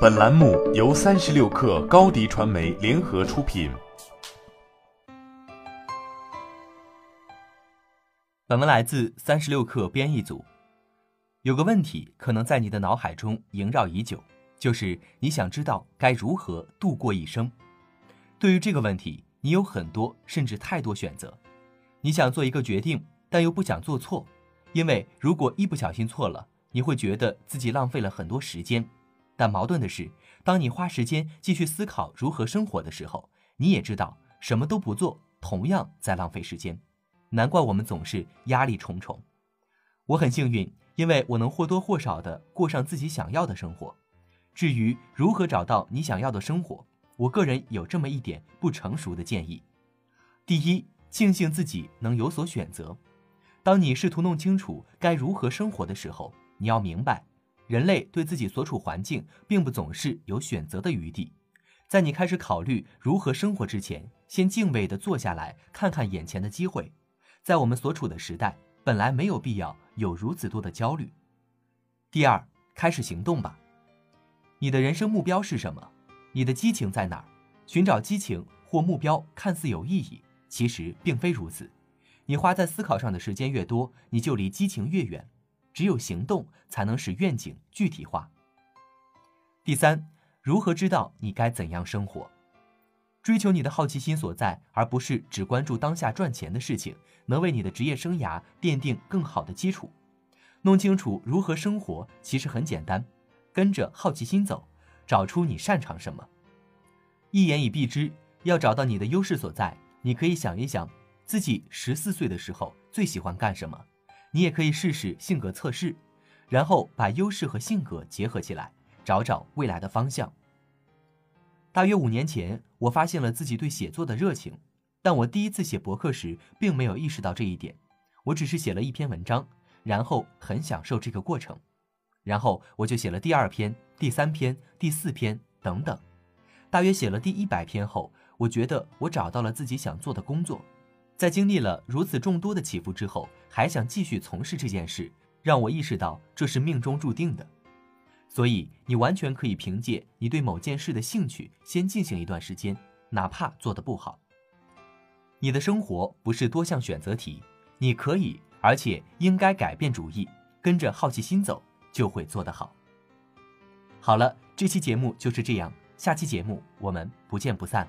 本栏目由三十六氪高低传媒联合出品。本文来自三十六氪编译组。有个问题可能在你的脑海中萦绕已久，就是你想知道该如何度过一生。对于这个问题，你有很多甚至太多选择。你想做一个决定，但又不想做错，因为如果一不小心错了，你会觉得自己浪费了很多时间。但矛盾的是，当你花时间继续思考如何生活的时候，你也知道什么都不做同样在浪费时间。难怪我们总是压力重重。我很幸运，因为我能或多或少的过上自己想要的生活。至于如何找到你想要的生活，我个人有这么一点不成熟的建议：第一，庆幸自己能有所选择。当你试图弄清楚该如何生活的时候，你要明白。人类对自己所处环境并不总是有选择的余地，在你开始考虑如何生活之前，先敬畏地坐下来看看眼前的机会。在我们所处的时代，本来没有必要有如此多的焦虑。第二，开始行动吧。你的人生目标是什么？你的激情在哪儿？寻找激情或目标看似有意义，其实并非如此。你花在思考上的时间越多，你就离激情越远。只有行动才能使愿景具体化。第三，如何知道你该怎样生活？追求你的好奇心所在，而不是只关注当下赚钱的事情，能为你的职业生涯奠定更好的基础。弄清楚如何生活其实很简单，跟着好奇心走，找出你擅长什么。一言以蔽之，要找到你的优势所在，你可以想一想自己十四岁的时候最喜欢干什么。你也可以试试性格测试，然后把优势和性格结合起来，找找未来的方向。大约五年前，我发现了自己对写作的热情，但我第一次写博客时，并没有意识到这一点。我只是写了一篇文章，然后很享受这个过程，然后我就写了第二篇、第三篇、第四篇等等。大约写了第一百篇后，我觉得我找到了自己想做的工作。在经历了如此众多的起伏之后，还想继续从事这件事，让我意识到这是命中注定的。所以，你完全可以凭借你对某件事的兴趣，先进行一段时间，哪怕做得不好。你的生活不是多项选择题，你可以，而且应该改变主意，跟着好奇心走，就会做得好。好了，这期节目就是这样，下期节目我们不见不散。